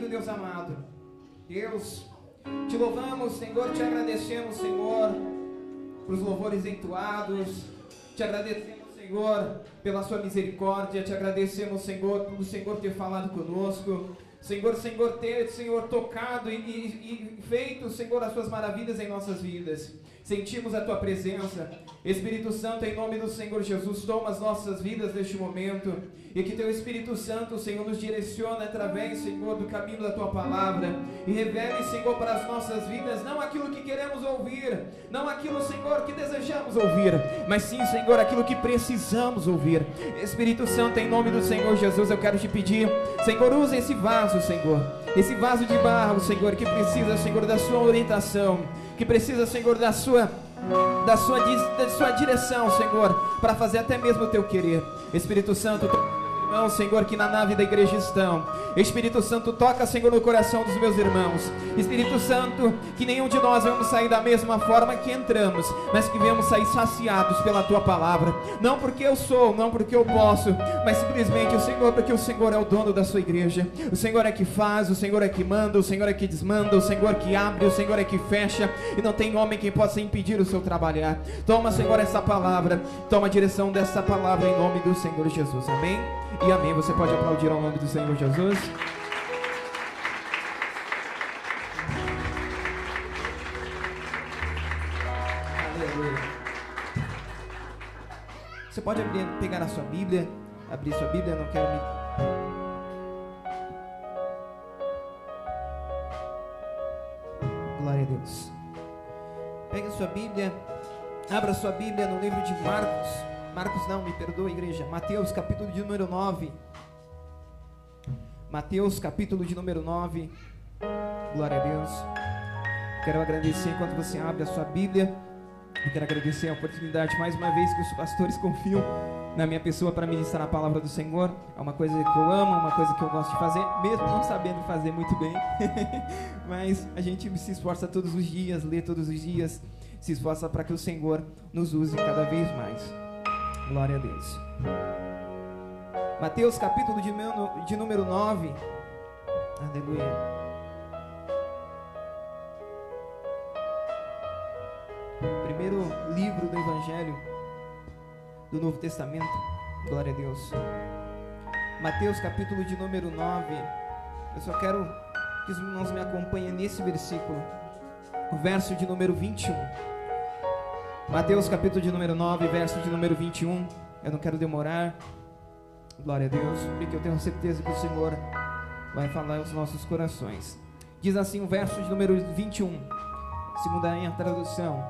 querido Deus amado. Deus, te louvamos, Senhor, te agradecemos, Senhor, por os louvores entoados. Te agradecemos, Senhor, pela sua misericórdia. Te agradecemos, Senhor, por o Senhor ter falado conosco. Senhor, Senhor, ter, Senhor, tocado e, e, e feito, Senhor, as suas maravilhas em nossas vidas. Sentimos a tua presença. Espírito Santo, em nome do Senhor Jesus, toma as nossas vidas neste momento. E que teu Espírito Santo, Senhor, nos direcione através, Senhor, do caminho da tua palavra. E revele, Senhor, para as nossas vidas, não aquilo que queremos ouvir, não aquilo, Senhor, que desejamos ouvir, mas sim, Senhor, aquilo que precisamos ouvir. Espírito Santo, em nome do Senhor Jesus, eu quero te pedir, Senhor, use esse vaso, Senhor. Esse vaso de barro, Senhor, que precisa, Senhor, da sua orientação que precisa, Senhor, da sua da sua, da sua direção, Senhor, para fazer até mesmo o teu querer. Espírito Santo, irmãos, Senhor, que na nave da igreja estão. Espírito Santo, toca, Senhor, no coração dos meus irmãos. Espírito Santo, que nenhum de nós vamos sair da mesma forma que entramos, mas que venhamos sair saciados pela tua palavra. Não porque eu sou, não porque eu posso, mas simplesmente o Senhor, porque o Senhor é o dono da sua igreja. O Senhor é que faz, o Senhor é que manda, o Senhor é que desmanda, o Senhor é que abre, o Senhor é que fecha, e não tem homem que possa impedir o seu trabalhar. Toma, Senhor, essa palavra, toma a direção dessa palavra em nome do Senhor Jesus. Amém e amém. Você pode aplaudir ao nome do Senhor Jesus. Aleluia. Você pode abrir, pegar a sua Bíblia, abrir sua Bíblia, não quero me Glória a Deus. Pegue sua Bíblia, abra sua Bíblia no livro de Marcos. Marcos não, me perdoa, igreja. Mateus, capítulo de número 9. Mateus, capítulo de número 9. Glória a Deus. Quero agradecer enquanto você abre a sua Bíblia. Eu quero agradecer a oportunidade mais uma vez que os pastores confiam na minha pessoa para ministrar a palavra do Senhor. É uma coisa que eu amo, uma coisa que eu gosto de fazer, mesmo não sabendo fazer muito bem. Mas a gente se esforça todos os dias, lê todos os dias, se esforça para que o Senhor nos use cada vez mais. Glória a Deus. Mateus capítulo de, de número 9. Aleluia. Primeiro livro do Evangelho do Novo Testamento. Glória a Deus. Mateus capítulo de número 9. Eu só quero que os irmãos me acompanhem nesse versículo. O verso de número 21. Mateus capítulo de número 9, verso de número 21. Eu não quero demorar. Glória a Deus, porque eu tenho certeza que o Senhor vai falar aos nossos corações. Diz assim o verso de número 21, segundo a tradução.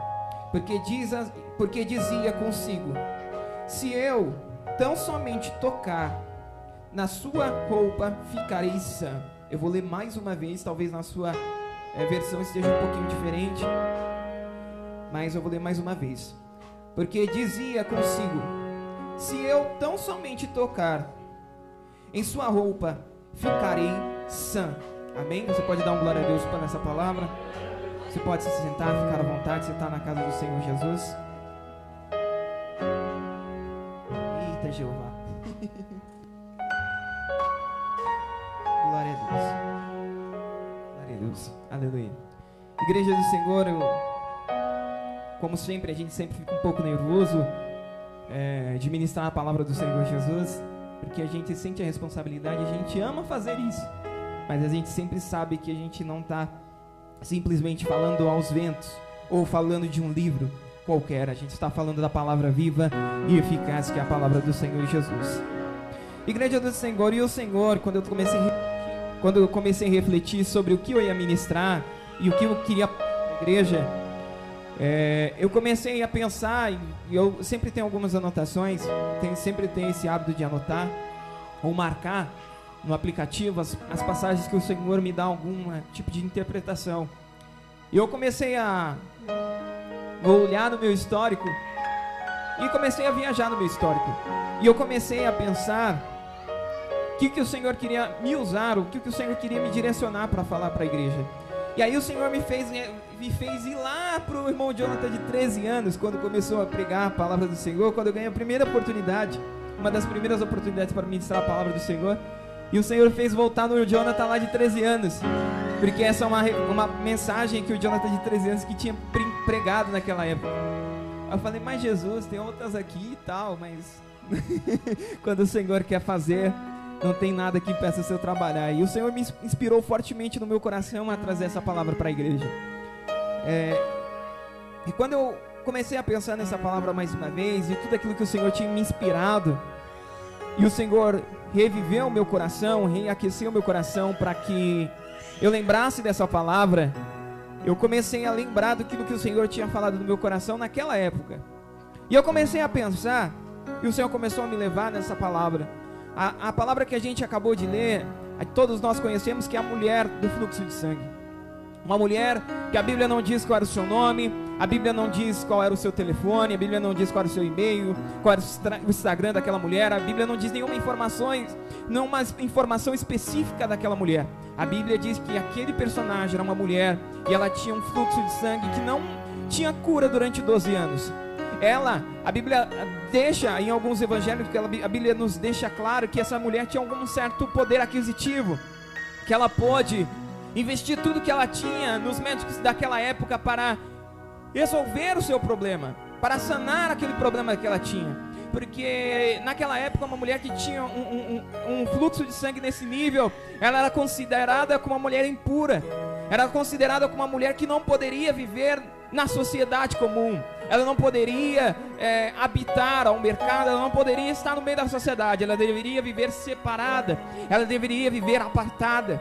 Porque, diz, porque dizia consigo: Se eu tão somente tocar na sua roupa, ficarei sã. Eu vou ler mais uma vez, talvez na sua é, versão esteja um pouquinho diferente mas eu vou ler mais uma vez. Porque dizia consigo: Se eu tão somente tocar em sua roupa, ficarei sã. Amém? Você pode dar um glória a Deus para essa palavra? Você pode se sentar, ficar à vontade, você está na casa do Senhor Jesus. Eita Jeová. glória a Deus. Glória a Deus. Aleluia. Igreja do Senhor, eu como sempre, a gente sempre fica um pouco nervoso é, de ministrar a palavra do Senhor Jesus, porque a gente sente a responsabilidade, a gente ama fazer isso, mas a gente sempre sabe que a gente não está simplesmente falando aos ventos ou falando de um livro qualquer, a gente está falando da palavra viva e eficaz que é a palavra do Senhor Jesus. Igreja do Senhor, e o Senhor, quando eu comecei a, quando eu comecei a refletir sobre o que eu ia ministrar e o que eu queria para a igreja, é, eu comecei a pensar, e eu sempre tenho algumas anotações, tem, sempre tenho esse hábito de anotar ou marcar no aplicativo as, as passagens que o Senhor me dá algum tipo de interpretação. E eu comecei a olhar no meu histórico e comecei a viajar no meu histórico. E eu comecei a pensar o que, que o Senhor queria me usar, o que, que o Senhor queria me direcionar para falar para a igreja. E aí o Senhor me fez, me fez ir lá para o irmão Jonathan de 13 anos, quando começou a pregar a palavra do Senhor, quando eu ganhei a primeira oportunidade, uma das primeiras oportunidades para ministrar a palavra do Senhor. E o Senhor fez voltar no Jonathan lá de 13 anos. Porque essa é uma, uma mensagem que o Jonathan de 13 anos que tinha pregado naquela época. Eu falei, mas Jesus, tem outras aqui e tal, mas quando o Senhor quer fazer, não tem nada que impeça seu trabalhar. E o Senhor me inspirou fortemente no meu coração a trazer essa palavra para a igreja. É, e quando eu comecei a pensar nessa palavra mais uma vez, e tudo aquilo que o Senhor tinha me inspirado, e o Senhor reviveu meu coração, reaqueceu meu coração para que eu lembrasse dessa palavra, eu comecei a lembrar do que o Senhor tinha falado no meu coração naquela época. E eu comecei a pensar, e o Senhor começou a me levar nessa palavra. A, a palavra que a gente acabou de ler, todos nós conhecemos que é a mulher do fluxo de sangue. Uma mulher que a Bíblia não diz qual era o seu nome, a Bíblia não diz qual era o seu telefone, a Bíblia não diz qual era o seu e-mail, qual era o Instagram daquela mulher, a Bíblia não diz nenhuma informação, nenhuma informação específica daquela mulher. A Bíblia diz que aquele personagem era uma mulher e ela tinha um fluxo de sangue que não tinha cura durante 12 anos. Ela, a Bíblia deixa em alguns evangelhos, a Bíblia nos deixa claro que essa mulher tinha algum certo poder aquisitivo, que ela pôde investir tudo que ela tinha nos médicos daquela época para resolver o seu problema, para sanar aquele problema que ela tinha. Porque naquela época, uma mulher que tinha um, um, um fluxo de sangue nesse nível, ela era considerada como uma mulher impura, era considerada como uma mulher que não poderia viver na sociedade comum, ela não poderia é, habitar ao mercado, ela não poderia estar no meio da sociedade, ela deveria viver separada, ela deveria viver apartada.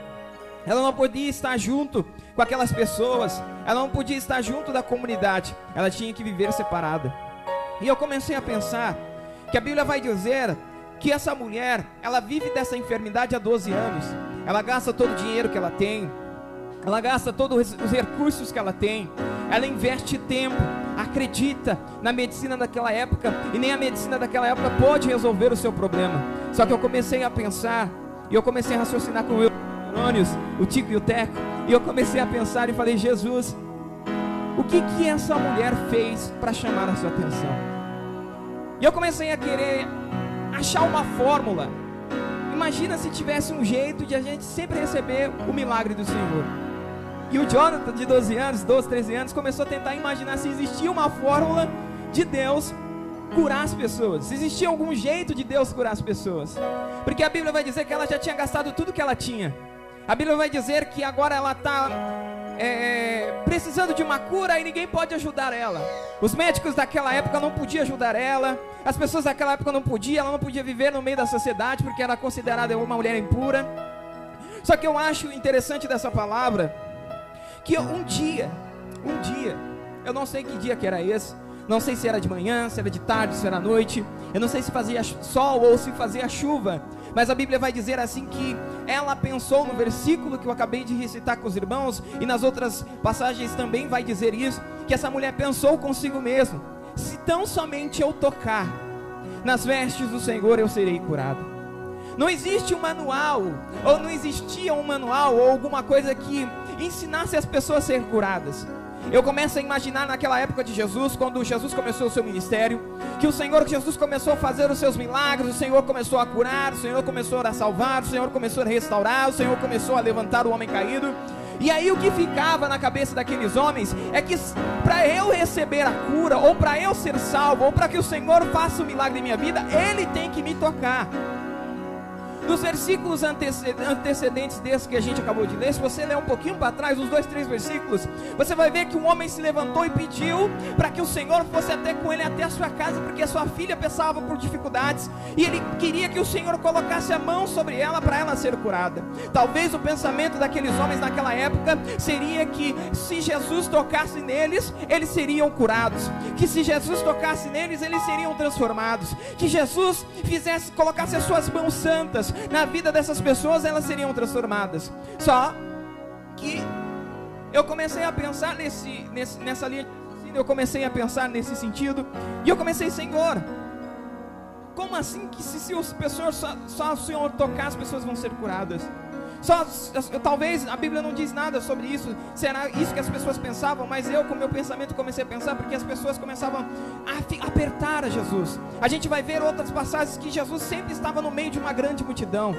Ela não podia estar junto com aquelas pessoas, ela não podia estar junto da comunidade, ela tinha que viver separada. E eu comecei a pensar que a Bíblia vai dizer que essa mulher, ela vive dessa enfermidade há 12 anos. Ela gasta todo o dinheiro que ela tem, ela gasta todos os recursos que ela tem, ela investe tempo, acredita na medicina daquela época, e nem a medicina daquela época pode resolver o seu problema. Só que eu comecei a pensar, e eu comecei a raciocinar com eu neurônios, o Tico e o Teco, e eu comecei a pensar e falei: Jesus, o que que essa mulher fez para chamar a sua atenção? E eu comecei a querer achar uma fórmula. Imagina se tivesse um jeito de a gente sempre receber o milagre do Senhor. E o Jonathan, de 12 anos, 12, 13 anos, começou a tentar imaginar se existia uma fórmula de Deus curar as pessoas. Se existia algum jeito de Deus curar as pessoas. Porque a Bíblia vai dizer que ela já tinha gastado tudo que ela tinha. A Bíblia vai dizer que agora ela está é, precisando de uma cura e ninguém pode ajudar ela. Os médicos daquela época não podiam ajudar ela. As pessoas daquela época não podiam. Ela não podia viver no meio da sociedade porque era considerada uma mulher impura. Só que eu acho interessante dessa palavra que um dia, um dia, eu não sei que dia que era esse, não sei se era de manhã, se era de tarde, se era noite, eu não sei se fazia sol ou se fazia chuva, mas a Bíblia vai dizer assim que ela pensou no versículo que eu acabei de recitar com os irmãos, e nas outras passagens também vai dizer isso, que essa mulher pensou consigo mesmo: se tão somente eu tocar nas vestes do Senhor, eu serei curado. Não existe um manual, ou não existia um manual, ou alguma coisa que ensinasse as pessoas a ser curadas. Eu começo a imaginar naquela época de Jesus, quando Jesus começou o seu ministério, que o Senhor Jesus começou a fazer os seus milagres, o Senhor começou a curar, o Senhor começou a salvar, o Senhor começou a restaurar, o Senhor começou a levantar o homem caído. E aí o que ficava na cabeça daqueles homens é que para eu receber a cura, ou para eu ser salvo, ou para que o Senhor faça o milagre em minha vida, Ele tem que me tocar. Nos versículos antecedentes desse que a gente acabou de ler, se você ler um pouquinho para trás, uns dois, três versículos, você vai ver que um homem se levantou e pediu para que o Senhor fosse até com ele até a sua casa, porque a sua filha passava por dificuldades e ele queria que o Senhor colocasse a mão sobre ela para ela ser curada. Talvez o pensamento daqueles homens naquela época seria que se Jesus tocasse neles, eles seriam curados, que se Jesus tocasse neles, eles seriam transformados, que Jesus fizesse, colocasse as suas mãos santas na vida dessas pessoas, elas seriam transformadas. Só que eu comecei a pensar nesse, nesse, nessa linha, eu comecei a pensar nesse sentido, e eu comecei, Senhor, como assim que se, se pessoas só, só o Senhor tocar, as pessoas vão ser curadas? Só, talvez a Bíblia não diz nada sobre isso. Será isso que as pessoas pensavam? Mas eu, com meu pensamento, comecei a pensar porque as pessoas começavam a apertar a Jesus. A gente vai ver outras passagens que Jesus sempre estava no meio de uma grande multidão.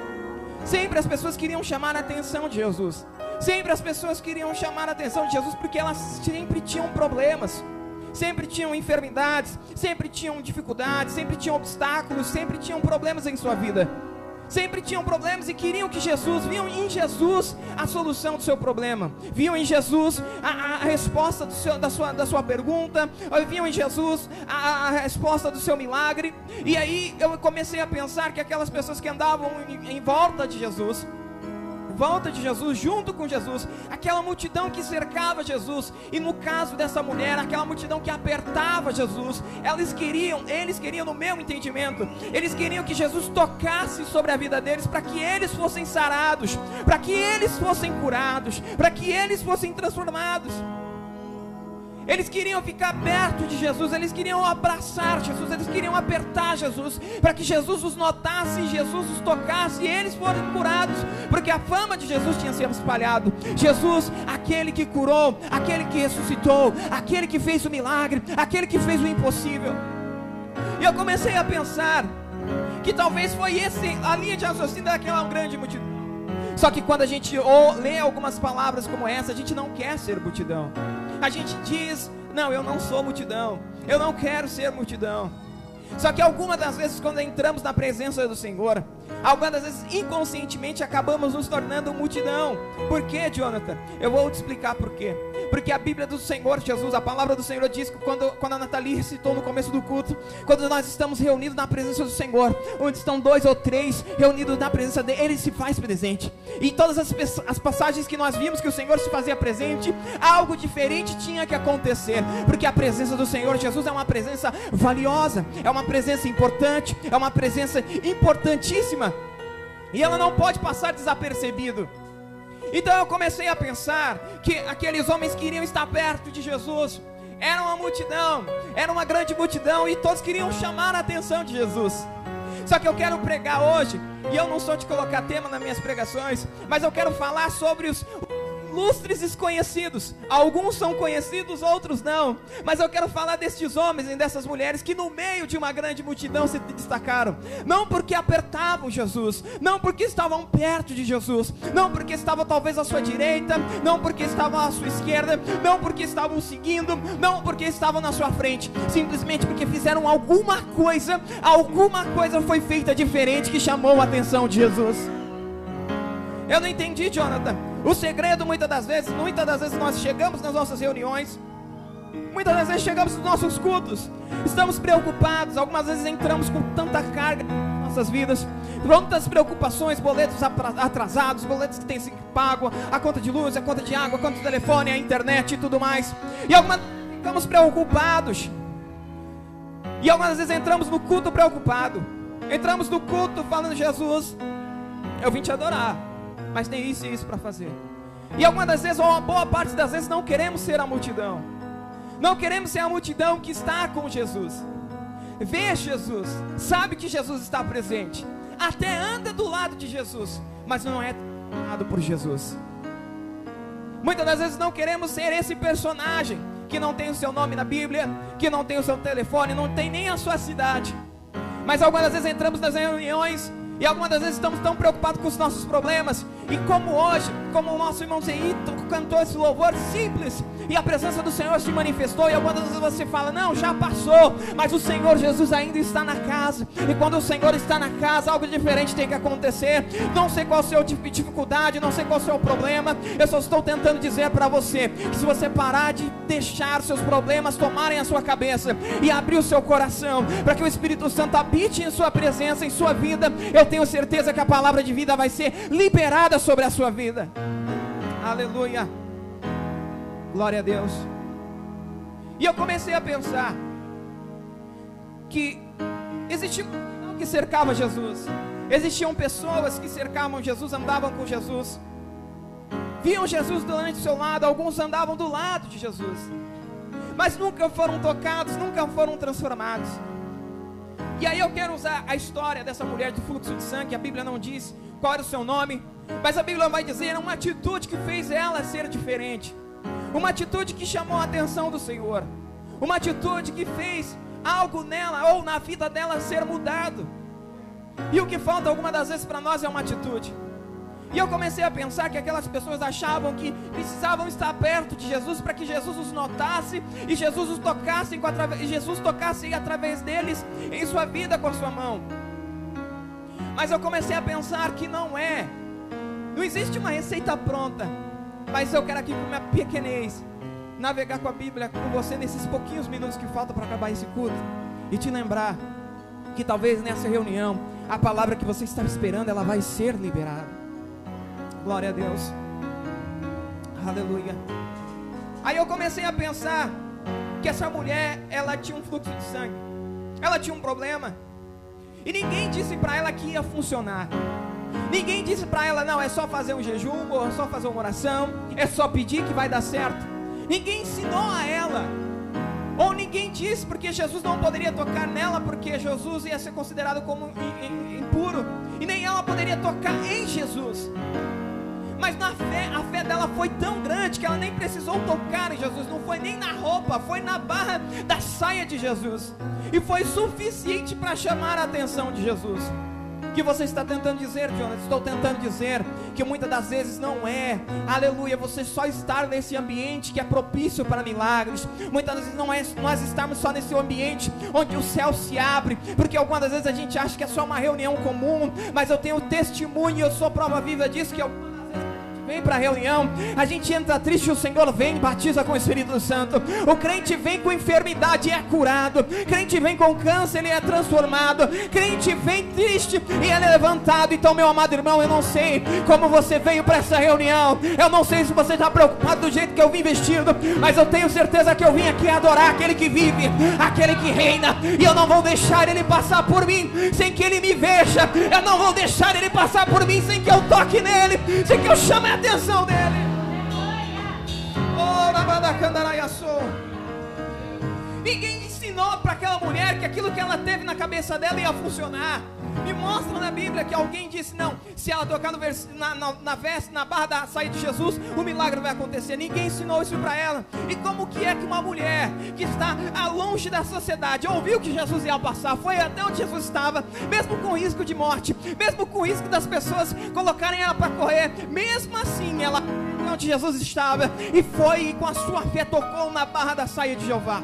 Sempre as pessoas queriam chamar a atenção de Jesus. Sempre as pessoas queriam chamar a atenção de Jesus porque elas sempre tinham problemas, sempre tinham enfermidades, sempre tinham dificuldades, sempre tinham obstáculos, sempre tinham problemas em sua vida sempre tinham problemas e queriam que Jesus, viam em Jesus a solução do seu problema, viam em Jesus a, a, resposta seu, da, sua, da sua pergunta, viam em Jesus a, a, resposta do seu milagre. E aí eu comecei a pensar que aquelas pessoas que andavam em, em volta de Jesus, volta de Jesus, junto com Jesus, aquela multidão que cercava Jesus, e no caso dessa mulher, aquela multidão que apertava Jesus, eles queriam, eles queriam, no meu entendimento, eles queriam que Jesus tocasse sobre a vida deles para que eles fossem sarados, para que eles fossem curados, para que eles fossem transformados. Eles queriam ficar perto de Jesus, eles queriam abraçar Jesus, eles queriam apertar Jesus, para que Jesus os notasse, Jesus os tocasse e eles fossem curados, porque a fama de Jesus tinha sido espalhado. Jesus, aquele que curou, aquele que ressuscitou, aquele que fez o milagre, aquele que fez o impossível. E eu comecei a pensar que talvez foi esse a linha de raciocínio daquela grande multidão. Só que quando a gente lê algumas palavras como essa, a gente não quer ser multidão. A gente diz: Não, eu não sou multidão. Eu não quero ser multidão. Só que algumas das vezes, quando entramos na presença do Senhor, algumas das vezes inconscientemente acabamos nos tornando multidão. Por quê, Jonathan? Eu vou te explicar por quê. Porque a Bíblia do Senhor Jesus, a palavra do Senhor diz que quando, quando a Nathalie recitou no começo do culto, quando nós estamos reunidos na presença do Senhor, onde estão dois ou três reunidos na presença dele, ele se faz presente. E todas as, as passagens que nós vimos que o Senhor se fazia presente, algo diferente tinha que acontecer, porque a presença do Senhor Jesus é uma presença valiosa, é uma presença importante, é uma presença importantíssima. E ela não pode passar desapercebido. Então eu comecei a pensar que aqueles homens queriam estar perto de Jesus. Era uma multidão, era uma grande multidão e todos queriam chamar a atenção de Jesus. Só que eu quero pregar hoje, e eu não sou de colocar tema nas minhas pregações, mas eu quero falar sobre os, ilustres desconhecidos. Alguns são conhecidos, outros não. Mas eu quero falar destes homens e dessas mulheres que no meio de uma grande multidão se destacaram. Não porque apertavam Jesus, não porque estavam perto de Jesus, não porque estavam talvez à sua direita, não porque estavam à sua esquerda, não porque estavam seguindo, não porque estavam na sua frente, simplesmente porque fizeram alguma coisa, alguma coisa foi feita diferente que chamou a atenção de Jesus. Eu não entendi, Jonathan. O segredo, muitas das vezes, muitas das vezes nós chegamos nas nossas reuniões, muitas das vezes chegamos nos nossos cultos, estamos preocupados, algumas vezes entramos com tanta carga nas nossas vidas, tantas preocupações, boletos atrasados, boletos que têm sido pago, a conta de luz, a conta de água, a conta de telefone, a internet e tudo mais. E algumas ficamos preocupados. E algumas vezes entramos no culto preocupado. Entramos no culto falando, Jesus, eu vim te adorar mas tem isso e isso para fazer. E algumas das vezes, ou uma boa parte das vezes, não queremos ser a multidão. Não queremos ser a multidão que está com Jesus. Vê Jesus, sabe que Jesus está presente, até anda do lado de Jesus, mas não é tomado por Jesus. Muitas das vezes não queremos ser esse personagem que não tem o seu nome na Bíblia, que não tem o seu telefone, não tem nem a sua cidade. Mas algumas das vezes entramos nas reuniões e algumas das vezes estamos tão preocupados com os nossos problemas. E como hoje, como o nosso irmão Zeito cantou esse louvor simples, e a presença do Senhor se manifestou, e algumas vezes você fala: Não, já passou, mas o Senhor Jesus ainda está na casa. E quando o Senhor está na casa, algo diferente tem que acontecer. Não sei qual é tipo de dificuldade, não sei qual é o seu problema. Eu só estou tentando dizer para você que se você parar de deixar seus problemas tomarem a sua cabeça e abrir o seu coração para que o Espírito Santo habite em sua presença, em sua vida, eu tenho certeza que a palavra de vida vai ser liberada sobre a sua vida. Aleluia. Glória a Deus. E eu comecei a pensar que existia um que cercava Jesus. Existiam pessoas que cercavam Jesus, andavam com Jesus. Viam Jesus durante o seu lado, alguns andavam do lado de Jesus. Mas nunca foram tocados, nunca foram transformados. E aí eu quero usar a história dessa mulher de fluxo de sangue, a Bíblia não diz qual era o seu nome, mas a Bíblia vai dizer uma atitude que fez ela ser diferente. Uma atitude que chamou a atenção do Senhor. Uma atitude que fez algo nela ou na vida dela ser mudado. E o que falta algumas das vezes para nós é uma atitude. E eu comecei a pensar que aquelas pessoas achavam que precisavam estar perto de Jesus para que Jesus os notasse e Jesus os tocasse e Jesus tocasse através deles em sua vida com a sua mão. Mas eu comecei a pensar que não é. Não existe uma receita pronta. Mas eu quero aqui com minha pequenez navegar com a Bíblia com você nesses pouquinhos minutos que faltam para acabar esse culto e te lembrar que talvez nessa reunião a palavra que você estava esperando ela vai ser liberada. Glória a Deus. Aleluia. Aí eu comecei a pensar que essa mulher, ela tinha um fluxo de sangue. Ela tinha um problema. E ninguém disse para ela que ia funcionar. Ninguém disse para ela, não, é só fazer um jejum, ou é só fazer uma oração, é só pedir que vai dar certo. Ninguém ensinou a ela. Ou ninguém disse, porque Jesus não poderia tocar nela, porque Jesus ia ser considerado como impuro. E nem ela poderia tocar em Jesus. Mas na fé, a fé dela foi tão grande que ela nem precisou tocar em Jesus, não foi nem na roupa, foi na barra da saia de Jesus. E foi suficiente para chamar a atenção de Jesus. O que você está tentando dizer, Jonas? Estou tentando dizer que muitas das vezes não é, aleluia, você só estar nesse ambiente que é propício para milagres. Muitas vezes não é nós estarmos só nesse ambiente onde o céu se abre, porque algumas vezes a gente acha que é só uma reunião comum, mas eu tenho testemunho eu sou prova viva disso que eu vem para a reunião, a gente entra triste, o Senhor vem e batiza com o Espírito Santo. O crente vem com enfermidade e é curado. Crente vem com câncer, ele é transformado. Crente vem triste e é levantado. Então, meu amado irmão, eu não sei como você veio para essa reunião. Eu não sei se você está preocupado do jeito que eu vim vestido, mas eu tenho certeza que eu vim aqui adorar aquele que vive, aquele que reina. E eu não vou deixar ele passar por mim sem que ele me veja. Eu não vou deixar ele passar por mim sem que eu toque nele, sem que eu chame a atenção dele. Ninguém ensinou para aquela mulher que aquilo que ela teve na cabeça dela ia funcionar. Me mostra na Bíblia que alguém disse: não, se ela tocar no vers, na, na, na, veste, na barra da saída de Jesus, o milagre vai acontecer. Ninguém ensinou isso para ela. E como que é que uma mulher que está longe da sociedade ouviu que Jesus ia passar, foi até onde Jesus estava, mesmo com risco de morte, mesmo com risco das pessoas colocarem ela para correr, mesmo assim ela onde Jesus estava e foi e com a sua fé tocou na barra da saia de Jeová.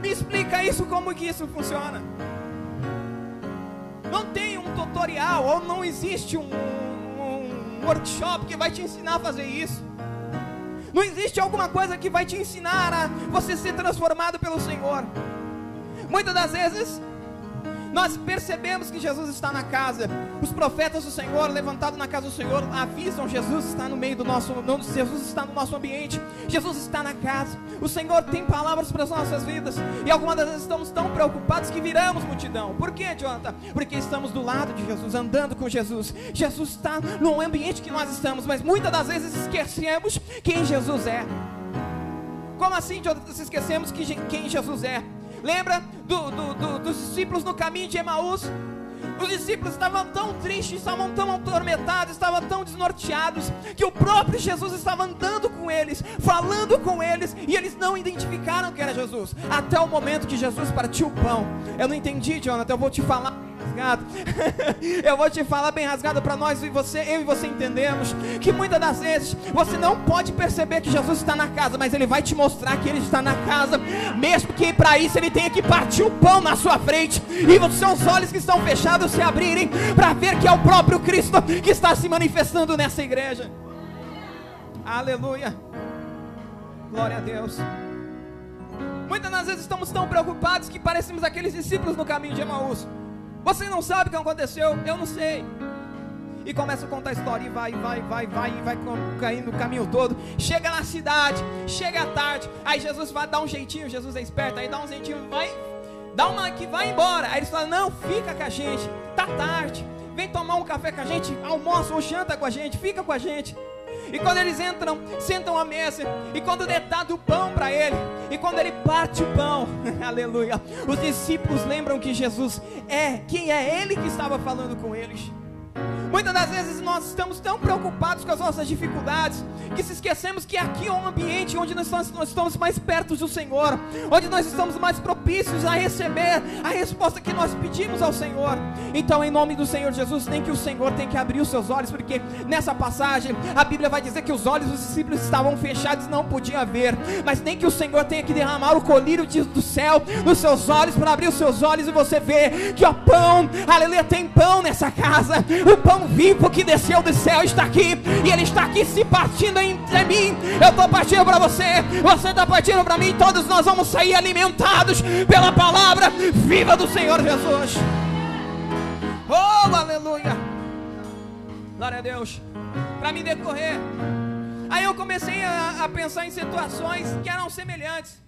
Me explica isso, como que isso funciona? Não tem um tutorial ou não existe um, um, workshop que vai te ensinar a fazer isso. Não existe alguma coisa que vai te ensinar a você ser transformado pelo Senhor. Muitas das vezes nós percebemos que Jesus está na casa. Os profetas do Senhor, levantados na casa do Senhor, avisam: Jesus está no meio do nosso, Jesus está no nosso ambiente, Jesus está na casa. O Senhor tem palavras para as nossas vidas. E algumas das vezes estamos tão preocupados que viramos multidão. Por quê, Jonathan? Porque estamos do lado de Jesus, andando com Jesus. Jesus está no ambiente que nós estamos, mas muitas das vezes esquecemos quem Jesus é. Como assim, Jonathan, se esquecemos que, quem Jesus é? Lembra do, do, do, dos discípulos no caminho de Emaús? Os discípulos estavam tão tristes, estavam tão atormentados, estavam tão desnorteados, que o próprio Jesus estava andando com eles, falando com eles, e eles não identificaram que era Jesus, até o momento que Jesus partiu o pão. Eu não entendi, Jonathan, eu vou te falar rasgado. eu vou te falar bem rasgado para nós e você, eu e você entendemos que muitas das vezes você não pode perceber que Jesus está na casa, mas ele vai te mostrar que ele está na casa, mesmo que para isso ele tenha que partir o pão na sua frente e os seus olhos que estão fechados se abrirem para ver que é o próprio Cristo que está se manifestando nessa igreja. Aleluia. Glória a Deus. Muitas das vezes estamos tão preocupados que parecemos aqueles discípulos no caminho de Emaús. Você não sabe o que aconteceu? Eu não sei. E começa a contar a história e vai, vai, vai, vai, e vai caindo o caminho todo. Chega na cidade, chega à tarde. Aí Jesus vai dar um jeitinho, Jesus é esperto, aí dá um jeitinho, vai, dá uma que vai embora. Aí eles falam: Não, fica com a gente, tá tarde. Vem tomar um café com a gente, almoça ou janta com a gente, fica com a gente. E quando eles entram, sentam à mesa, e quando é dado o pão para ele, e quando ele parte o pão, aleluia, os discípulos lembram que Jesus é, quem é ele que estava falando com eles. Muitas das vezes nós estamos tão preocupados com as nossas dificuldades que se esquecemos que aqui é um ambiente onde nós, estamos mais perto do Senhor, onde nós estamos mais propícios a receber a resposta que nós pedimos ao Senhor. Então, em nome do Senhor Jesus, nem que o Senhor tem que abrir os seus olhos, porque nessa passagem a Bíblia vai dizer que os olhos dos discípulos estavam fechados e não podiam ver, mas nem que o Senhor tenha que derramar o colírio do céu nos seus olhos para abrir os seus olhos e você ver que o pão, aleluia, tem pão nessa casa, o pão vivo que desceu do céu está aqui e ele está aqui se partindo entre mim. Eu estou partindo para você, você está partindo para mim. Todos nós vamos sair alimentados pela palavra viva do Senhor Jesus. Oh, aleluia! Glória a Deus. Para me decorrer. Aí eu comecei a, a pensar em situações que eram semelhantes.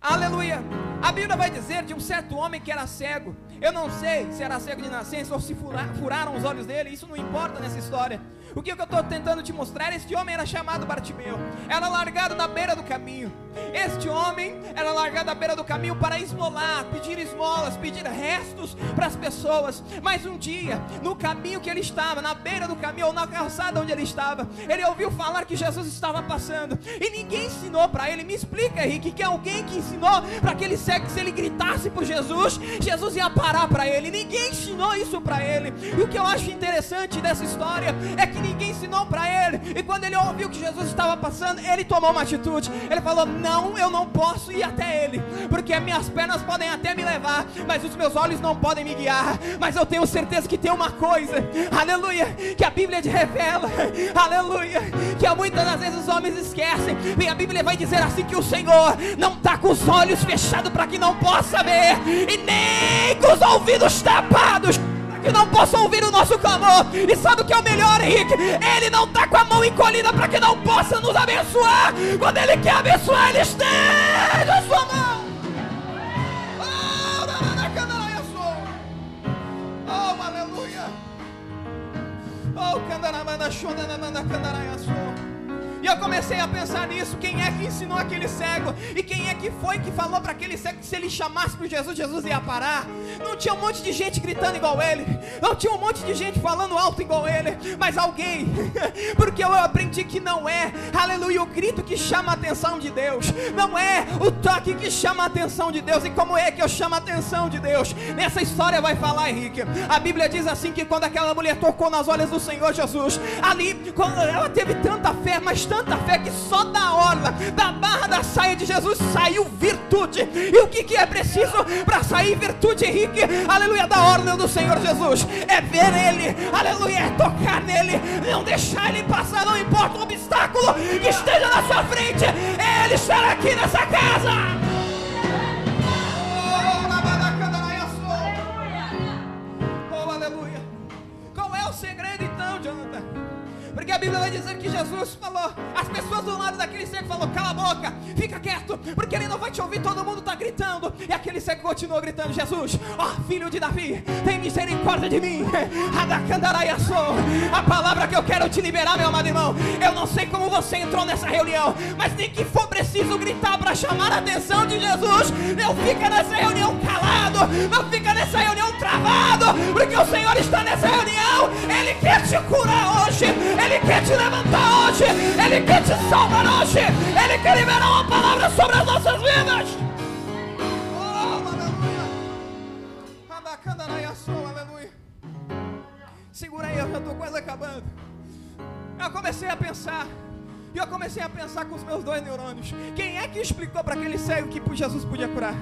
Aleluia. A Bíblia vai dizer de um certo homem que era cego. Eu não sei se era cego de nascença ou se furaram os olhos dele, isso não importa nessa história. O que eu estou tentando te mostrar? Este homem era chamado Bartimeu, era largado na beira do caminho. Este homem era largado à beira do caminho para esmolar, pedir esmolas, pedir restos para as pessoas. Mas um dia, no caminho que ele estava, na beira do caminho ou na calçada onde ele estava, ele ouviu falar que Jesus estava passando e ninguém ensinou para ele. Me explica, Henrique, que alguém que ensinou para aquele cego que se ele gritasse por Jesus, Jesus ia parar para ele. Ninguém ensinou isso para ele. E o que eu acho interessante dessa história é que ninguém ensinou para ele. E quando ele ouviu que Jesus estava passando, ele tomou uma atitude. Ele falou: Não, eu não posso ir até ele, porque minhas pernas podem até me levar, mas os meus olhos não podem me guiar. Mas eu tenho certeza que tem uma coisa, aleluia, que a Bíblia te revela, aleluia, que muitas das vezes os homens esquecem. E a Bíblia vai dizer assim: que o Senhor não está com os olhos fechados para que não possa ver, e nem com os ouvidos tapados que não possa ouvir o nosso clamor. E sabe o que é o melhor, Henrique? Ele não está com a mão encolhida para que não possa nos abençoar. Quando Ele quer abençoar, Ele estende a sua mão. Oh, aleluia. Oh, candaramanda, xondanamanda, candaranha, e eu comecei a pensar nisso: quem é que ensinou aquele cego? E quem é que foi que falou para aquele cego que se ele chamasse para Jesus, Jesus ia parar? Não tinha um monte de gente gritando igual ele, não tinha um monte de gente falando alto igual ele, mas alguém, porque eu aprendi que não é, aleluia, o grito que chama a atenção de Deus, não é o toque que chama a atenção de Deus. E como é que eu chamo a atenção de Deus? Nessa história vai falar, Henrique. A Bíblia diz assim: que quando aquela mulher tocou nas olhas do Senhor Jesus, ali, quando ela teve tanta fé, mas tanta fé que só da orla, da barra da saia de Jesus saiu virtude. E o que, que é preciso para sair virtude, Henrique? Aleluia, da orla do Senhor Jesus. É ver Ele, aleluia, é tocar nele, não deixar Ele passar, não importa o obstáculo que esteja na sua frente, Ele estará aqui nessa casa. Bíblia vai dizer que Jesus falou, as pessoas do lado daquele cego falou, cala a boca, fica quieto, porque ele não vai te ouvir, todo mundo está gritando. E aquele cego continuou gritando, Jesus, ó oh, filho de Davi, tem misericórdia de mim. A palavra que eu quero te liberar, meu amado irmão. Eu não sei como você entrou nessa reunião, mas nem que for preciso gritar para chamar a atenção de Jesus. Não fica nessa reunião calado, não fica nessa reunião travado, porque o Senhor está nessa reunião. Ele quer te curar hoje. Ele ele quer te levantar hoje. Ele quer te salvar hoje. Ele quer liberar uma palavra sobre as nossas vidas. Oh, aleluia. Aleluia. Segura aí, eu já estou quase acabando. Eu comecei a pensar. E eu comecei a pensar com os meus dois neurônios. Quem é que explicou para aquele cego que Jesus podia curar?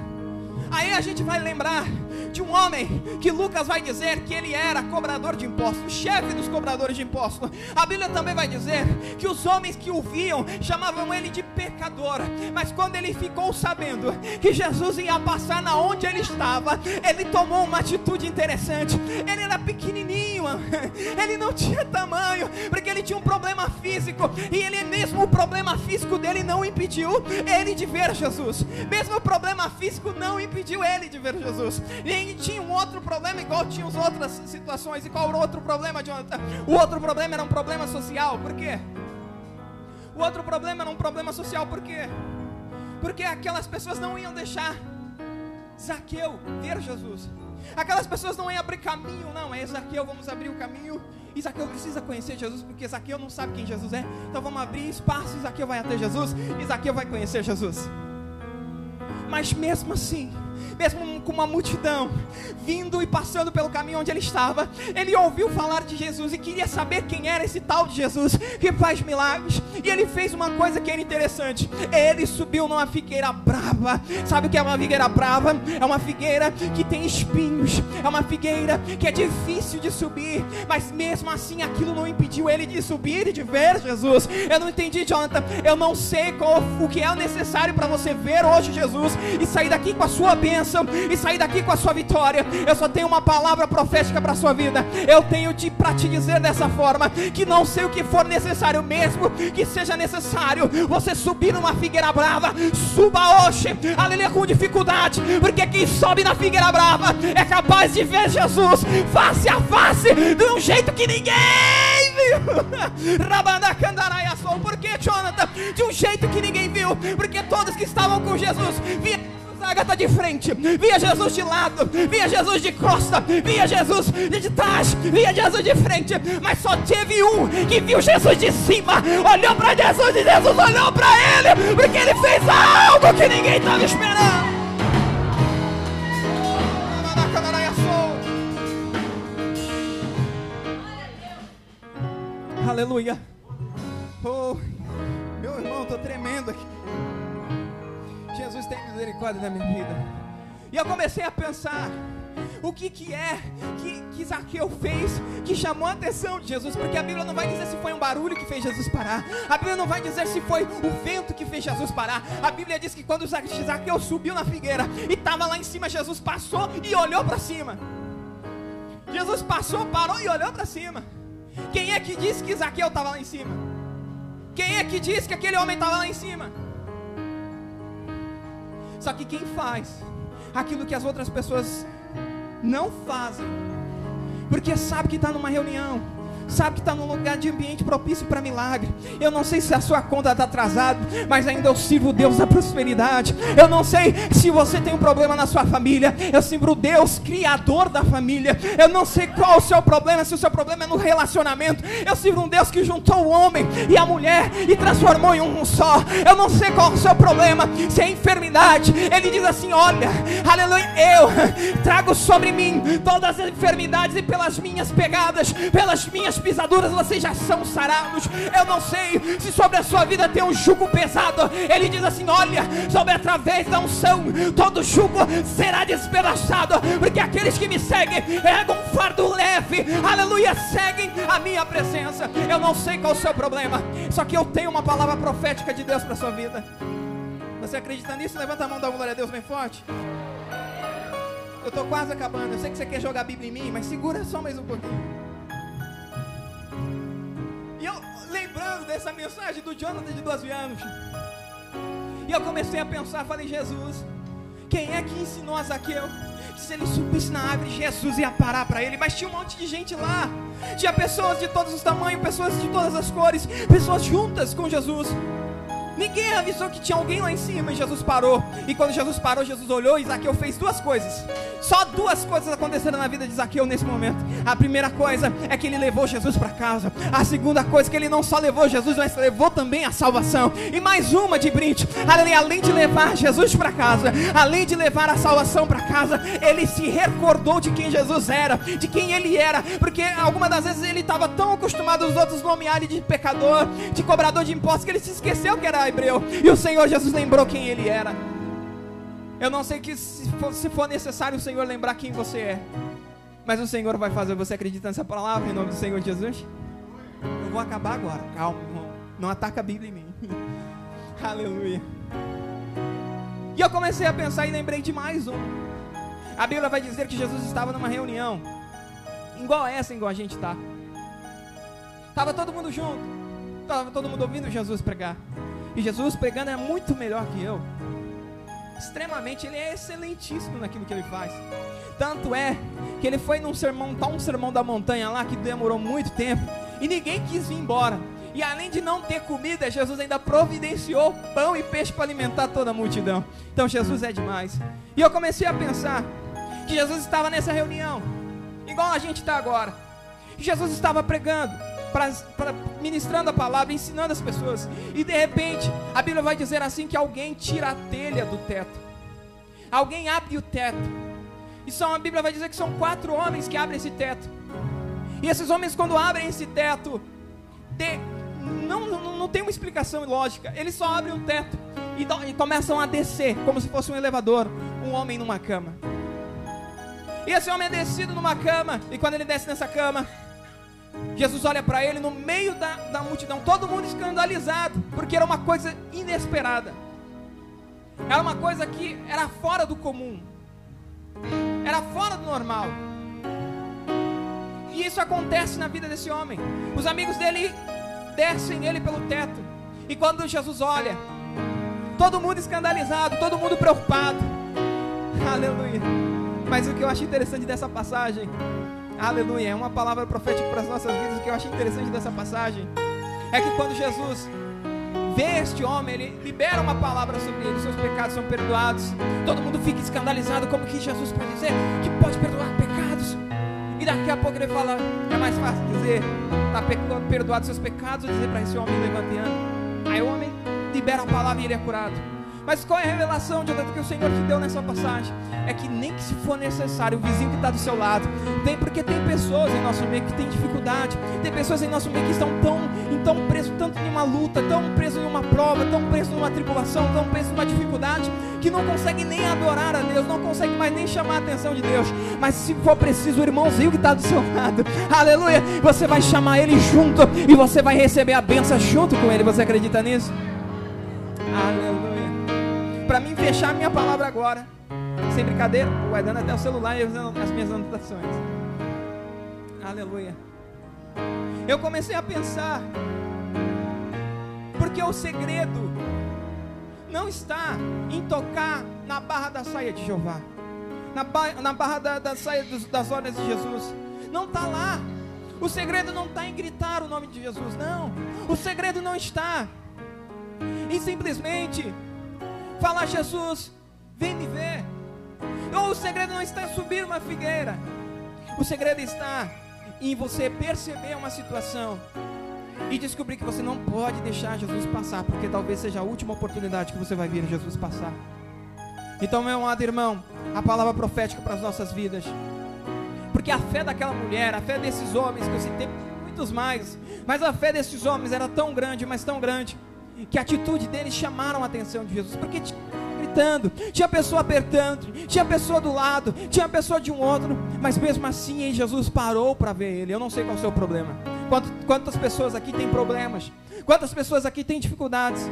Aí a gente vai lembrar de um homem que Lucas vai dizer que ele era cobrador de impostos, chefe dos cobradores de impostos. A Bíblia também vai dizer que os homens que o viam chamavam ele de pecador. Mas quando ele ficou sabendo que Jesus ia passar na onde ele estava, ele tomou uma atitude interessante. Ele era pequenininho, ele não tinha tamanho, porque ele tinha um problema físico e ele mesmo o problema físico dele não impediu ele de ver Jesus. Mesmo o problema físico não impediu impediu ele de ver Jesus. E tinha um outro problema, igual tinha as outras situações. E qual era o outro problema, Jonathan? O outro problema era um problema social. Por quê? O outro problema era um problema social, por quê? Porque aquelas pessoas não iam deixar Zaqueu ver Jesus. Aquelas pessoas não iam abrir caminho, não. É Zaqueu, vamos abrir o caminho Isaqueu precisa conhecer Jesus, porque Isaqueu não sabe quem Jesus é. Então vamos abrir espaço, Isaqueu vai até Jesus, Isaqueu vai conhecer Jesus. Mas mesmo assim, mesmo com uma multidão vindo e passando pelo caminho onde ele estava, ele ouviu falar de Jesus e queria saber quem era esse tal de Jesus que faz milagres. E ele fez uma coisa que era interessante: ele subiu numa figueira brava. Sabe o que é uma figueira brava? É uma figueira que tem espinhos, é uma figueira que é difícil de subir, mas mesmo assim aquilo não impediu ele de subir e de ver Jesus. Eu não entendi, Jonathan. Eu não sei qual, o que é necessário para você ver hoje Jesus e sair daqui com a sua bênção bênção e sair daqui com a sua vitória. Eu só tenho uma palavra profética para a sua vida. Eu tenho de para te dizer dessa forma que não sei o que for necessário mesmo que seja necessário você subir numa figueira brava, suba hoje, aleluia com dificuldade, porque quem sobe na figueira brava é capaz de ver Jesus face a face de um jeito que ninguém viu. Rabandacandaraia por que, Jonathan? De um jeito que ninguém viu, porque todos que estavam com Jesus viram Agatha de frente, via Jesus de lado, via Jesus de costa, via Jesus de trás, via Jesus de frente, mas só teve um que viu Jesus de cima, olhou para Jesus e Jesus olhou para ele, porque ele fez algo que ninguém estava esperando. Aleluia. Oh, meu irmão, estou tremendo aqui. Misericórdia da minha vida. E eu comecei a pensar. O que, que é que, que Zaqueu fez que chamou a atenção de Jesus? Porque a Bíblia não vai dizer se foi um barulho que fez Jesus parar. A Bíblia não vai dizer se foi o vento que fez Jesus parar. A Bíblia diz que quando Zaqueu subiu na figueira e estava lá em cima, Jesus passou e olhou para cima. Jesus passou, parou e olhou para cima. Quem é que disse que Zaqueu estava lá em cima? Quem é que disse que aquele homem estava lá em cima? Só que quem faz aquilo que as outras pessoas não fazem, porque sabe que está numa reunião, sabe que está num lugar de ambiente propício para milagre. Eu não sei se a sua conta está atrasada, mas ainda eu sirvo o Deus da prosperidade. Eu não sei se você tem um problema na sua família, eu sirvo o Deus criador da família. Eu não sei qual o seu problema, se o seu problema é no relacionamento. Eu sirvo um Deus que juntou o homem e a mulher e transformou em um só. Eu não sei qual o seu problema, se é enfermidade. Ele diz assim: Olha, aleluia, eu trago sobre mim todas as enfermidades e pelas minhas pegadas, pelas minhas suas pisaduras vocês já são sarados. Eu não sei se sobre a sua vida tem um jugo pesado. Ele diz assim: Olha, sobre através da unção, todo jugo será despedaçado. Porque aqueles que me seguem pegam um fardo leve, aleluia, seguem a minha presença. Eu não sei qual é o seu problema, só que eu tenho uma palavra profética de Deus para sua vida. Você acredita nisso? Levanta a mão, dá glória a Deus bem forte. Eu estou quase acabando. Eu sei que você quer jogar a Bíblia em mim, mas segura só mais um pouquinho. Lembrando dessa mensagem do Jonathan de 12 anos. E eu comecei a pensar, falei, Jesus, quem é que ensinou a Zaqueu? Se ele subisse na árvore, Jesus ia parar para ele. Mas tinha um monte de gente lá. Tinha pessoas de todos os tamanhos, pessoas de todas as cores, pessoas juntas com Jesus. Ninguém avisou que tinha alguém lá em cima e Jesus parou. E quando Jesus parou, Jesus olhou e Zaqueu fez duas coisas. Só duas coisas aconteceram na vida de Zaqueu nesse momento. A primeira coisa é que ele levou Jesus para casa. A segunda coisa é que ele não só levou Jesus, mas levou também a salvação. E mais uma de brinde. Além de levar Jesus para casa, além de levar a salvação para casa, ele se recordou de quem Jesus era, de quem ele era. Porque algumas das vezes ele estava tão acostumado aos outros nomearem de pecador, de cobrador de impostos, que ele se esqueceu que era hebreu. E o Senhor Jesus lembrou quem ele era. Eu não sei que se for, se for necessário o Senhor lembrar quem você é. Mas o Senhor vai fazer. Você acredita nessa palavra em nome do Senhor Jesus? Eu vou acabar agora. Calma, irmão. Não ataca a Bíblia em mim. Aleluia. E eu comecei a pensar e lembrei de mais um. A Bíblia vai dizer que Jesus estava numa reunião. Igual essa, igual a gente está. Estava todo mundo junto. Estava todo mundo ouvindo Jesus pregar. E Jesus pregando é muito melhor que eu. Extremamente, ele é excelentíssimo naquilo que ele faz. Tanto é que ele foi num sermão, tá um sermão da montanha lá que demorou muito tempo e ninguém quis vir embora. E além de não ter comida, Jesus ainda providenciou pão e peixe para alimentar toda a multidão. Então Jesus é demais. E eu comecei a pensar que Jesus estava nessa reunião, igual a gente está agora. Jesus estava pregando, pra, pra, ministrando a palavra, ensinando as pessoas. E de repente, a Bíblia vai dizer assim que alguém tira a telha do teto. Alguém abre o teto. E só a Bíblia vai dizer que são quatro homens que abrem esse teto. E esses homens, quando abrem esse teto, de, não, não, não tem uma explicação lógica. Eles só abrem o teto e, e começam a descer, como se fosse um elevador, um homem numa cama. E esse homem é descido numa cama, e quando ele desce nessa cama, Jesus olha para ele no meio da, da multidão, todo mundo escandalizado, porque era uma coisa inesperada, era uma coisa que era fora do comum, era fora do normal. E isso acontece na vida desse homem. Os amigos dele descem ele pelo teto, e quando Jesus olha, todo mundo escandalizado, todo mundo preocupado. Aleluia. Mas o que eu achei interessante dessa passagem, aleluia, é uma palavra profética para as nossas vidas. O que eu achei interessante dessa passagem é que quando Jesus vê este homem, ele libera uma palavra sobre ele, seus pecados são perdoados. Todo mundo fica escandalizado, como que Jesus pode dizer que pode perdoar pecados? E daqui a pouco ele fala, é mais fácil dizer, está perdoado seus pecados, ou dizer para esse homem levantando. Aí o homem libera a palavra e ele é curado. Mas qual é a revelação de que o Senhor te deu nessa passagem? É que nem que se for necessário, o vizinho que está do seu lado, tem porque tem pessoas em nosso meio que têm dificuldade, tem pessoas em nosso meio que estão tão, tão presos tanto em uma luta, tão presos em uma prova, tão presos numa tribulação, tão presos numa dificuldade, que não conseguem nem adorar a Deus, não conseguem mais nem chamar a atenção de Deus. Mas se for preciso, o irmãozinho que está do seu lado, aleluia, você vai chamar ele junto e você vai receber a benção junto com ele. Você acredita nisso? Aleluia para mim fechar minha palavra agora, sem brincadeira, guardando até o celular e as minhas anotações. Aleluia. Eu comecei a pensar, porque o segredo não está em tocar na barra da saia de Jeová, na, ba na barra da, da saia dos, das ordens de Jesus. Não está lá. O segredo não está em gritar o nome de Jesus, não. O segredo não está em simplesmente falar: Jesus, vem me ver. Ou o segredo não está em subir uma figueira, o segredo está em você perceber uma situação e descobrir que você não pode deixar Jesus passar, porque talvez seja a última oportunidade que você vai ver Jesus passar. Então, meu amado irmão, a palavra profética para as nossas vidas, porque a fé daquela mulher, a fé desses homens, que eu citei muitos mais, mas a fé desses homens era tão grande, mas tão grande, que a atitude deles chamaram a atenção de Jesus, porque tinha gritando, tinha pessoa apertando, tinha pessoa do lado, tinha pessoa de um outro, mas mesmo assim Jesus parou para ver ele. Eu não sei qual é o seu problema. Quantas pessoas aqui têm problemas? Quantas pessoas aqui têm dificuldades?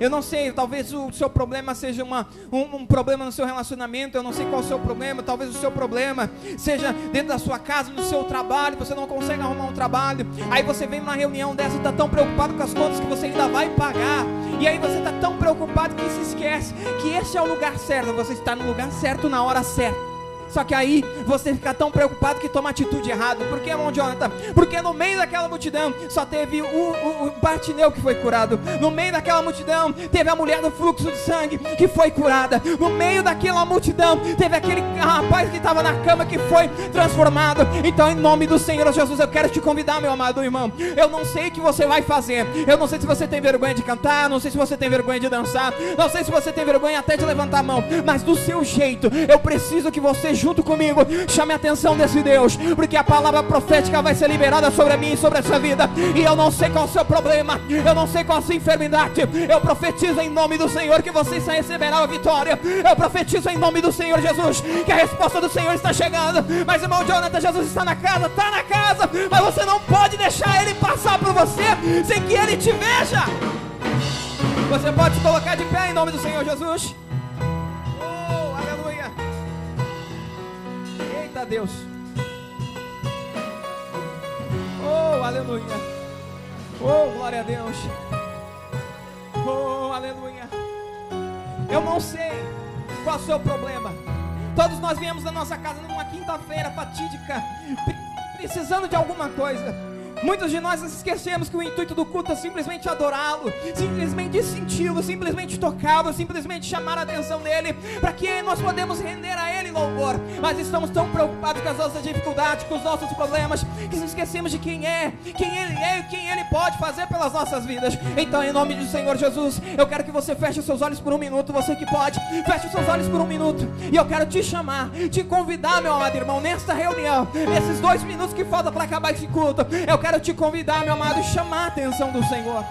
Eu não sei, talvez o seu problema seja uma, um, um, problema no seu relacionamento, eu não sei qual é o seu problema, talvez o seu problema seja dentro da sua casa, no seu trabalho, você não consegue arrumar um trabalho, aí você vem numa reunião dessa e está tão preocupado com as contas que você ainda vai pagar, e aí você está tão preocupado que se esquece que esse é o lugar certo, você está no lugar certo na hora certa. Só que aí você fica tão preocupado que toma atitude errada. Por que, irmão Jonathan? Porque no meio daquela multidão só teve o, o, o Bartineu que foi curado. No meio daquela multidão teve a mulher do fluxo de sangue que foi curada. No meio daquela multidão teve aquele rapaz que estava na cama que foi transformado. Então, em nome do Senhor Jesus, eu quero te convidar, meu amado irmão. Eu não sei o que você vai fazer. Eu não sei se você tem vergonha de cantar. Não sei se você tem vergonha de dançar. Não sei se você tem vergonha até de levantar a mão. Mas do seu jeito, eu preciso que você junto comigo. Chame a atenção desse Deus, porque a palavra profética vai ser liberada sobre mim e sobre essa vida. E eu não sei qual é o seu problema, eu não sei qual é a sua enfermidade. Eu profetizo em nome do Senhor que você receberá a vitória. Eu profetizo em nome do Senhor Jesus que a resposta do Senhor está chegando. Mas irmão Jonathan, Jesus está na casa, está na casa, mas você não pode deixar ele passar por você sem que ele te veja. Você pode se colocar de pé em nome do Senhor Jesus. A Deus. Oh, aleluia. Oh, glória a Deus. Oh, aleluia. Eu não sei qual é o seu problema. Todos nós viemos da nossa casa numa quinta-feira fatídica, precisando de alguma coisa. Muitos de nós esquecemos que o intuito do culto é simplesmente adorá-lo, simplesmente senti-lo, simplesmente tocá-lo, simplesmente chamar a atenção dele, para que nós podemos render a ele louvor. Mas estamos tão preocupados com as nossas dificuldades, com os nossos problemas, que nos esquecemos de quem é, quem ele é e quem ele pode fazer pelas nossas vidas. Então, em nome do Senhor Jesus, eu quero que você feche os seus olhos por um minuto, você que pode, feche os seus olhos por um minuto, e eu quero te chamar, te convidar, meu amado irmão, nesta reunião, nesses dois minutos que faltam para acabar esse culto, eu quero te convidar, meu amado, e chamar a atenção do Senhor.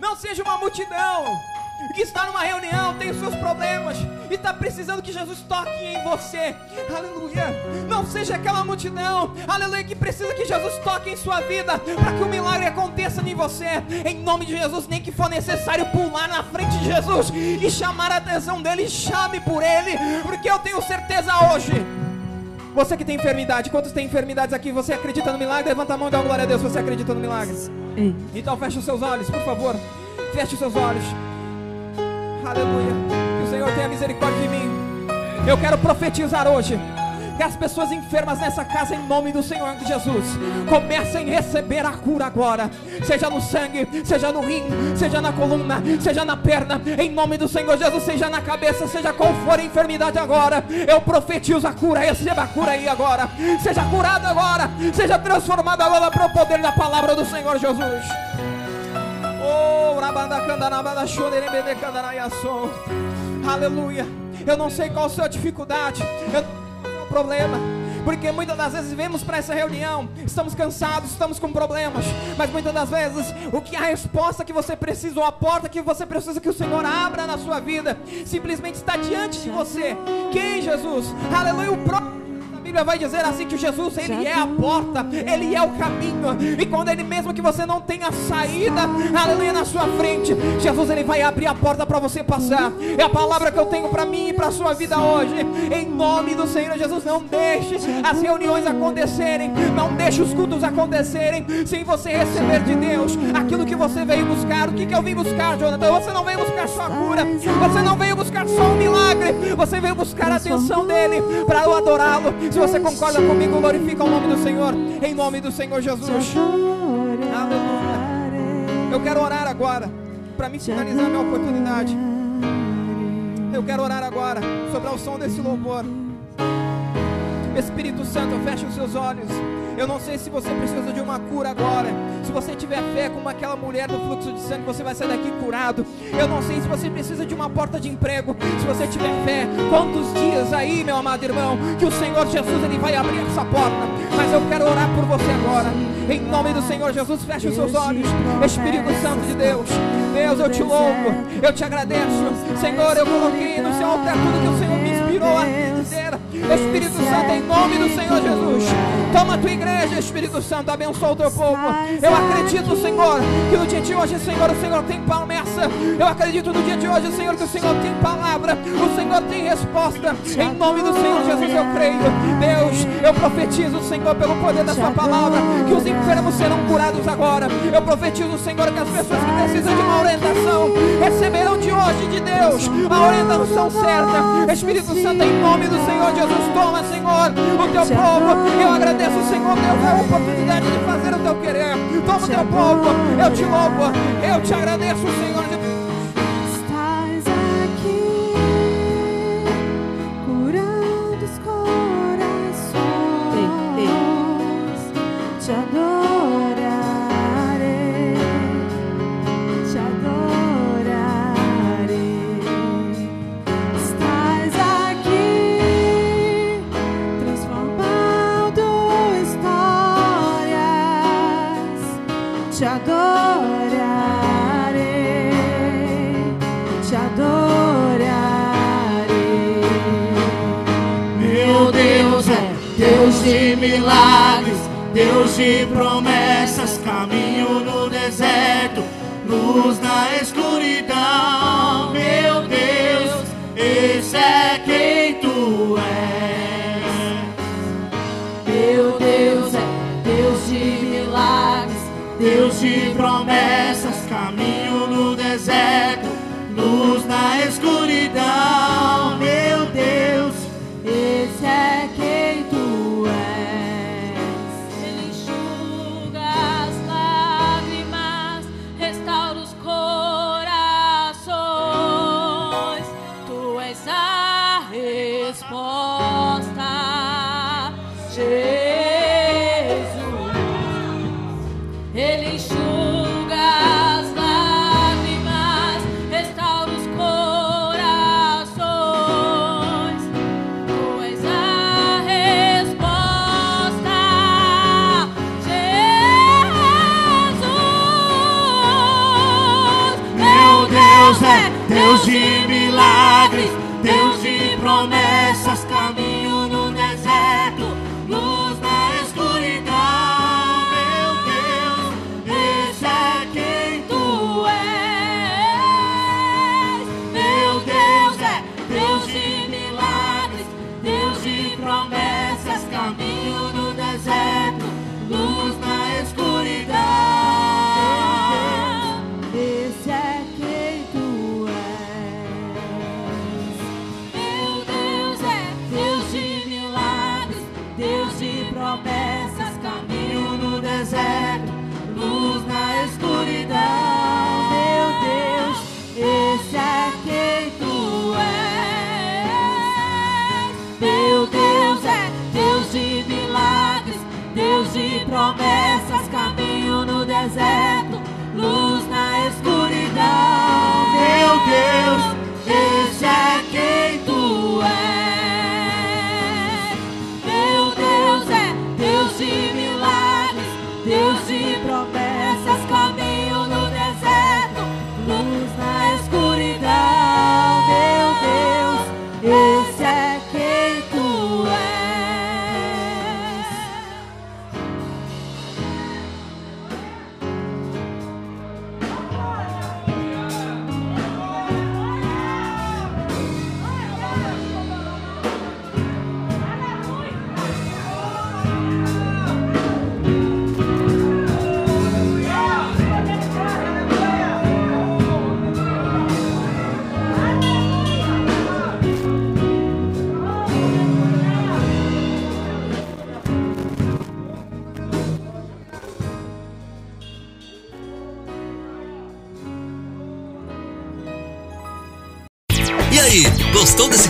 Não seja uma multidão que está numa reunião, tem os seus problemas e está precisando que Jesus toque em você. Aleluia. Não seja aquela multidão, aleluia, que precisa que Jesus toque em sua vida para que o milagre aconteça em você. Em nome de Jesus, nem que for necessário pular na frente de Jesus e chamar a atenção dele, chame por ele, porque eu tenho certeza hoje você que tem enfermidade, quantos tem enfermidades aqui? Você acredita no milagre? Levanta a mão e dá glória a Deus. Você acredita no milagre? Então feche os seus olhos, por favor. Feche os seus olhos. Aleluia. Que o Senhor tenha misericórdia de mim. Eu quero profetizar hoje que as pessoas enfermas nessa casa, em nome do Senhor Jesus, comecem a receber a cura agora, seja no sangue, seja no rim, seja na coluna, seja na perna, em nome do Senhor Jesus, seja na cabeça, seja qual for a enfermidade agora, eu profetizo a cura, receba a cura aí agora, seja curado agora, seja transformado agora para o poder da palavra do Senhor Jesus. Oh, Aleluia. Eu não sei qual a sua dificuldade. Eu problema. Porque muitas das vezes vemos para essa reunião, estamos cansados, estamos com problemas, mas muitas das vezes o que a resposta que você precisa, ou a porta que você precisa que o Senhor abra na sua vida, simplesmente está diante de você. Quem Jesus? Aleluia, o próprio Bíblia vai dizer assim que Jesus, ele é a porta, ele é o caminho. E quando ele mesmo que você não tenha saída, aleluia, na sua frente, Jesus ele vai abrir a porta para você passar. É a palavra que eu tenho para mim e para sua vida hoje. Em nome do Senhor Jesus, não deixe as reuniões acontecerem, não deixe os cultos acontecerem sem você receber de Deus aquilo que você veio buscar. O que, que eu vim buscar, Jonathan? Você não veio buscar só a cura, você não veio buscar só um milagre, você veio buscar a atenção dele para eu adorá-lo. Se você concorda comigo, glorifica o nome do Senhor, em nome do Senhor Jesus. Aleluia. Eu quero orar agora, para me finalizar a minha oportunidade. Eu quero orar agora sobre o som desse louvor. Espírito Santo, feche os seus olhos. Eu não sei se você precisa de uma cura agora. Se você tiver fé como aquela mulher do fluxo de sangue, você vai sair daqui curado. Eu não sei se você precisa de uma porta de emprego. Se você tiver fé, quantos dias aí, meu amado irmão, que o Senhor Jesus ele vai abrir essa porta. Mas eu quero orar por você agora. Em nome do Senhor Jesus, feche os seus olhos. Espírito Santo de Deus. Deus, eu te louvo. Eu te agradeço. Senhor, eu coloquei no seu altar tudo que o Senhor me inspirou a dizer. Espírito Santo, em nome do Senhor Jesus. Toma a tua igreja, Espírito Santo, abençoa o teu povo. Eu acredito, Senhor, que no dia de hoje, Senhor, o Senhor tem promessa. Eu acredito no dia de hoje, Senhor, que o Senhor tem palavra. O Senhor tem resposta. Em nome do Senhor Jesus, eu creio. Deus, eu profetizo, Senhor, pelo poder da Sua palavra, que os enfermos serão curados agora. Eu profetizo, Senhor, que as pessoas que precisam de uma orientação receberão de hoje de Deus a orientação certa. Espírito Santo, em nome do Senhor Jesus, toma, Senhor, o teu povo. Eu agradeço, Senhor Deus, a oportunidade de fazer o teu querer. Toma o teu povo. Eu te louvo. Eu te agradeço, Senhor. Estás promessas, caminho no deserto, luz na escuridão. Meu Deus, este é quem tu és.